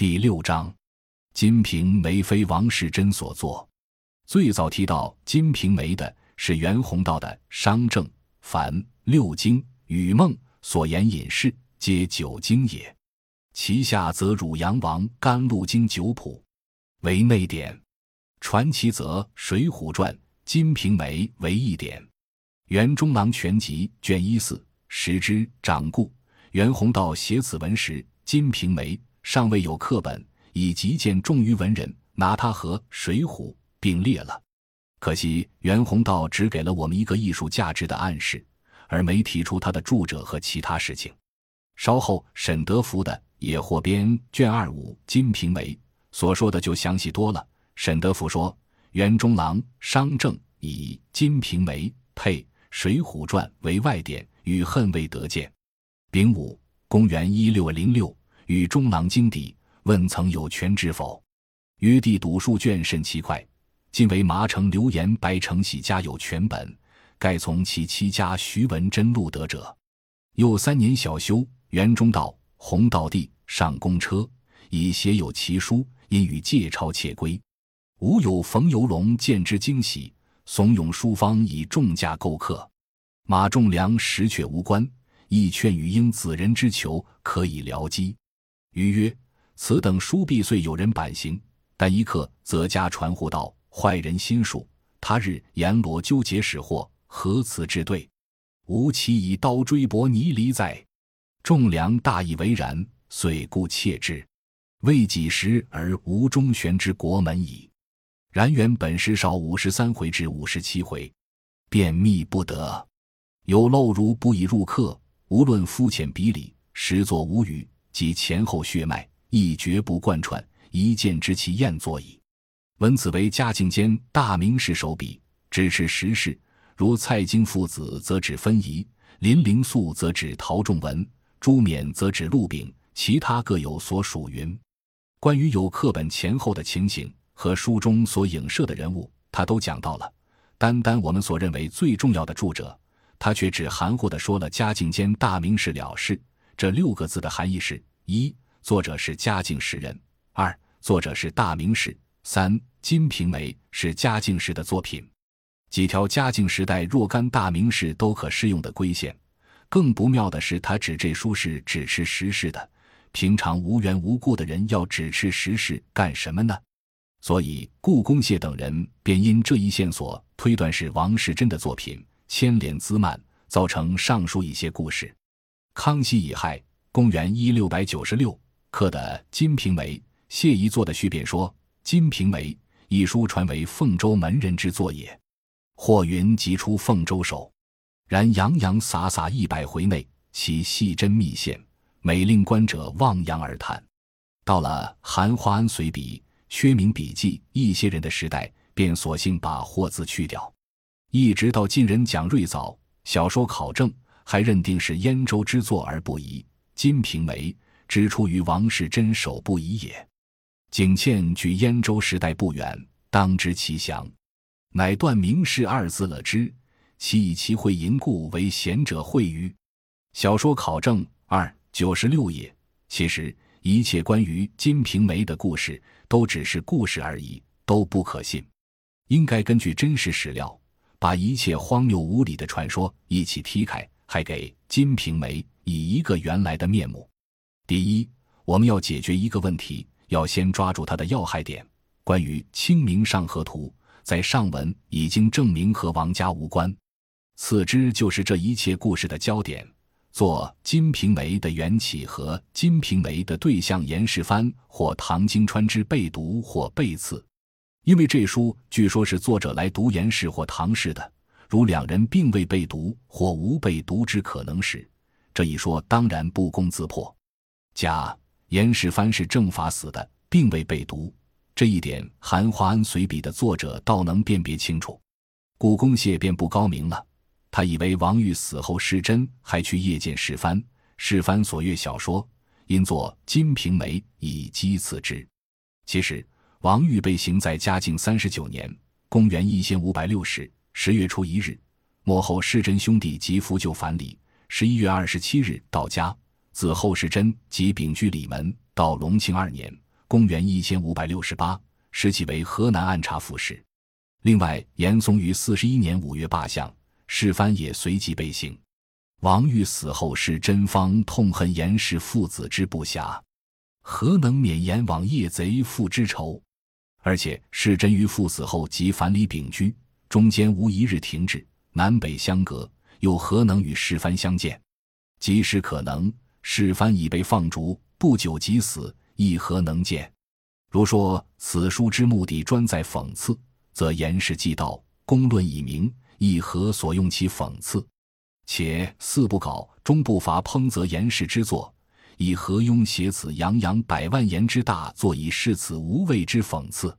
第六章，《金瓶梅》非王世贞所作。最早提到《金瓶梅》的是袁宏道的《商正》《凡》《六经》《雨梦》所言隐士，皆九经也。其下则汝阳王《甘露经》九谱为内典，传奇则《水浒传》《金瓶梅》为一典。袁中郎全集卷一四十之掌故。袁宏道写此文时，《金瓶梅》。尚未有课本，已极见重于文人，拿它和《水浒》并列了。可惜袁宏道只给了我们一个艺术价值的暗示，而没提出他的著者和其他事情。稍后沈德福的《野获编》卷二五《金瓶梅》所说的就详细多了。沈德福说，袁中郎商正以《金瓶梅》配《水浒传》为外典，与恨未得见。丙午，公元一六零六。与中郎经邸，问曾有权知否？约帝读数卷甚奇快。今为麻城刘言、白承喜家有全本，盖从其妻家徐文贞录得者。又三年小修，元中道、弘道帝上公车，以写有奇书，因与借钞窃归。吾有冯游龙见之惊喜，怂恿书方以重价购客。马仲良实却无关，亦劝与应子人之求，可以疗机。余曰：“此等书必遂有人版行，但一刻则加传呼道坏人心术。他日阎罗纠结使祸，何辞之对？吾岂以刀追伯泥离哉？”仲良大以为然，遂故窃之。未几时，而无中玄之国门矣。然原本诗少五十三回至五十七回，便秘不得，有漏如不以入客。无论肤浅比理，实作无语。及前后血脉，亦绝不贯穿，一见知其验作矣。闻此为嘉靖间大明士手笔，支持时事。如蔡京父子，则指分宜；林灵素则指陶仲文；朱冕则指陆炳，其他各有所属。云关于有课本前后的情形和书中所影射的人物，他都讲到了。单单我们所认为最重要的著者，他却只含糊地说了“嘉靖间大明士了事”。这六个字的含义是：一、作者是嘉靖时人；二、作者是大名士；三、《金瓶梅》是嘉靖时的作品。几条嘉靖时代若干大名士都可适用的规线。更不妙的是，他指这书是指吃时事的。平常无缘无故的人要指吃时事干什么呢？所以，故宫谢等人便因这一线索推断是王世贞的作品，牵连滋蔓，造成上述一些故事。康熙乙亥，公元一六百九十六，刻的《金瓶梅》，谢遗作的序便说，《金瓶梅》一书传为凤州门人之作也。霍云即出凤州手，然洋洋洒洒一百回内，其细针密线，每令观者望洋而叹。到了韩华安随笔、薛明笔记一些人的时代，便索性把“霍”字去掉。一直到近人蒋瑞藻小说考证。还认定是燕州之作而不疑，《金瓶梅》之出于王世贞手不疑也。景倩距燕州时代不远，当知其详，乃断名士二字了之。其以其会淫故为贤者会于小说考证二九十六页。其实一切关于《金瓶梅》的故事都只是故事而已，都不可信。应该根据真实史料，把一切荒谬无理的传说一起踢开。还给《金瓶梅》以一个原来的面目。第一，我们要解决一个问题，要先抓住它的要害点。关于《清明上河图》，在上文已经证明和王家无关。次之，就是这一切故事的焦点，做《金瓶梅》的缘起和《金瓶梅》的对象严世蕃或唐金川之被读或被刺。因为这书据说是作者来读严氏或唐氏的。如两人并未被毒或无被毒之可能时，这一说当然不攻自破。甲严世蕃是正法死的，并未被毒，这一点《韩华安随笔》的作者倒能辨别清楚。古公谢便不高明了，他以为王玉死后世真还去夜见世蕃，世蕃所阅小说，因作《金瓶梅》以讥刺之。其实王玉被刑在嘉靖三十九年（公元一千五百六十）。十月初一日，末后世贞兄弟及扶柩返礼。十一月二十七日到家，子后世贞即秉居里门。到隆庆二年公元一千五百六十八，时其为河南按察副使。另外，严嵩于四十一年五月罢相，世蕃也随即被刑。王玉死后，世真方痛恨严氏父子之不暇，何能免阎王夜贼父之仇？而且世真于父死后即返里丙居，中间无一日停滞，南北相隔，又何能与世蕃相见？即使可能，世蕃已被放逐，不久即死，亦何能见？如说此书之目的专在讽刺。则言氏既道，公论已明，亦何所用其讽刺？且四部稿终不乏烹责言氏之作，以何庸写此洋洋百万言之大作，以示此无谓之讽刺？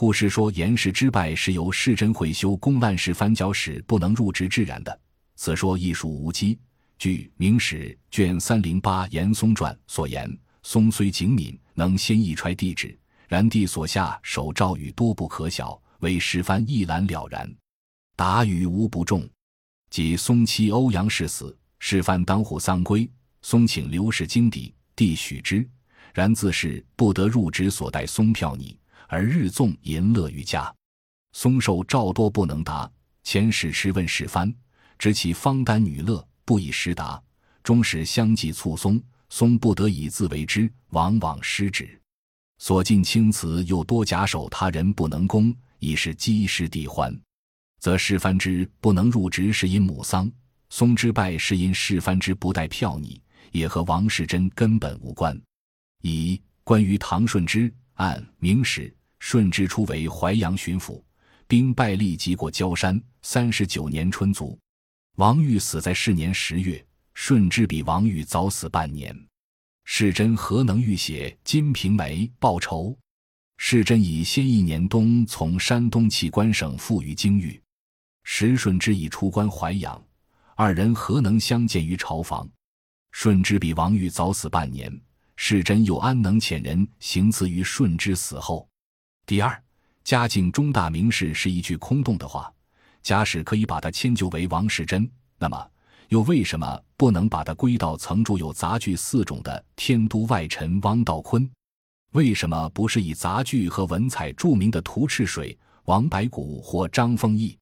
故事说严氏之败是由世真会修公烂事翻脚使不能入职致然的，此说亦属无稽。据《明史》卷三零八《严嵩传》所言，嵩虽警敏，能先一揣地址，然地所下手诏语多不可晓。为世蕃一览了然，答语无不中。即嵩妻欧阳氏死，世蕃当户丧归，松请刘氏经邸，帝许之。然自是不得入职所带松票拟，而日纵淫乐于家。松受诏多不能答，遣使持问世蕃，知其方丹女乐，不以实答。终使相继促松，松不得以自为之，往往失职。所尽青瓷又多假手他人不能攻。已是积师地欢，则世蕃之不能入职是因母丧，松之败是因世蕃之不带票拟，也和王世贞根本无关。以关于唐顺之按明史，顺治初为淮阳巡抚，兵败立即过焦山。三十九年春卒，王玉死在是年十月。顺治比王玉早死半年，世贞何能欲写《金瓶梅》报仇？世真以先一年冬从山东弃官省赴于京域，时顺之已出关淮阳，二人何能相见于朝房？顺之比王玉早死半年，世真又安能遣人行刺于顺之死后？第二，嘉靖中大名士是一句空洞的话，假使可以把他迁就为王世贞，那么又为什么不能把他归到曾著有杂剧四种的天都外臣汪道坤？为什么不是以杂剧和文采著名的涂赤水、王白骨或张丰毅？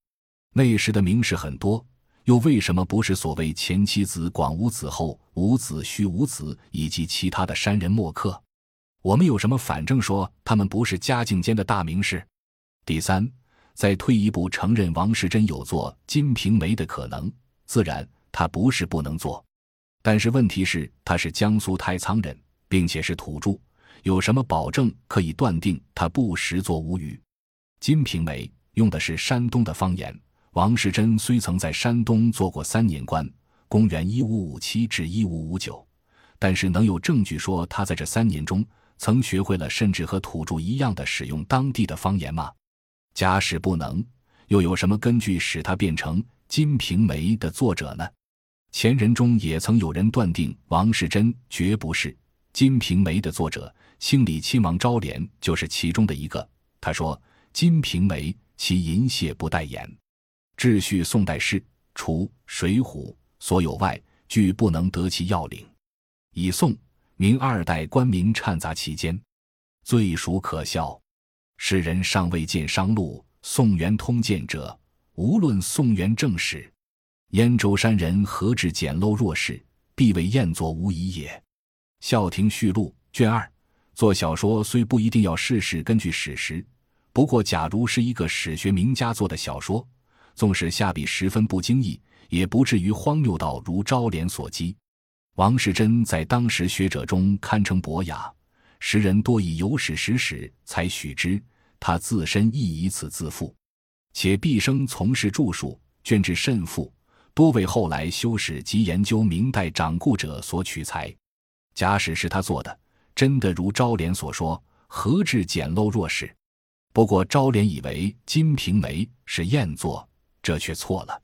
那时的名士很多，又为什么不是所谓前妻子广无子后无子虚无子以及其他的山人墨客？我们有什么反证说他们不是嘉靖间的大名士？第三，再退一步承认王世贞有做《金瓶梅》的可能，自然他不是不能做，但是问题是他是江苏太仓人，并且是土著。有什么保证可以断定他不识作无语？《金瓶梅》用的是山东的方言。王世贞虽曾在山东做过三年官（公元一五五七至一五五九），但是能有证据说他在这三年中曾学会了甚至和土著一样的使用当地的方言吗？假使不能，又有什么根据使他变成《金瓶梅》的作者呢？前人中也曾有人断定王世贞绝不是《金瓶梅》的作者。清理亲王昭廉就是其中的一个。他说：“《金瓶梅》其淫亵不待言，秩序宋代诗，除《水浒》所有外，俱不能得其要领。以宋、明二代官名掺杂其间，最属可笑。世人尚未见商录、宋元通鉴者，无论宋元正史，燕州山人何至简陋若是，必为燕作无疑也。”《孝亭序录》卷二。做小说虽不一定要事事根据史实，不过假如是一个史学名家做的小说，纵使下笔十分不经意，也不至于荒谬到如昭廉所讥。王世贞在当时学者中堪称博雅，时人多以有史实史才许之，他自身亦以此自负，且毕生从事著述，卷帙甚富，多为后来修史及研究明代掌故者所取材。假使是他做的。真的如昭廉所说，何至简陋若是？不过昭廉以为《金瓶梅》是赝作，这却错了，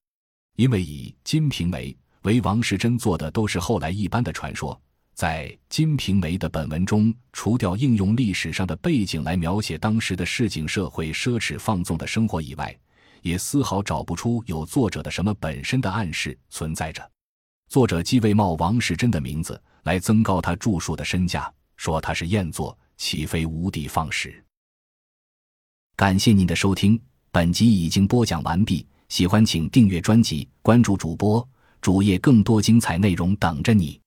因为以《金瓶梅》为王世贞做的都是后来一般的传说。在《金瓶梅》的本文中，除掉应用历史上的背景来描写当时的市井社会奢侈放纵的生活以外，也丝毫找不出有作者的什么本身的暗示存在着。作者既未冒王世贞的名字来增高他著述的身价，说他是赝作，岂非无底放矢？感谢您的收听，本集已经播讲完毕。喜欢请订阅专辑，关注主播。主页更多精彩内容等着你。